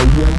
yeah,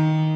Mm-hmm.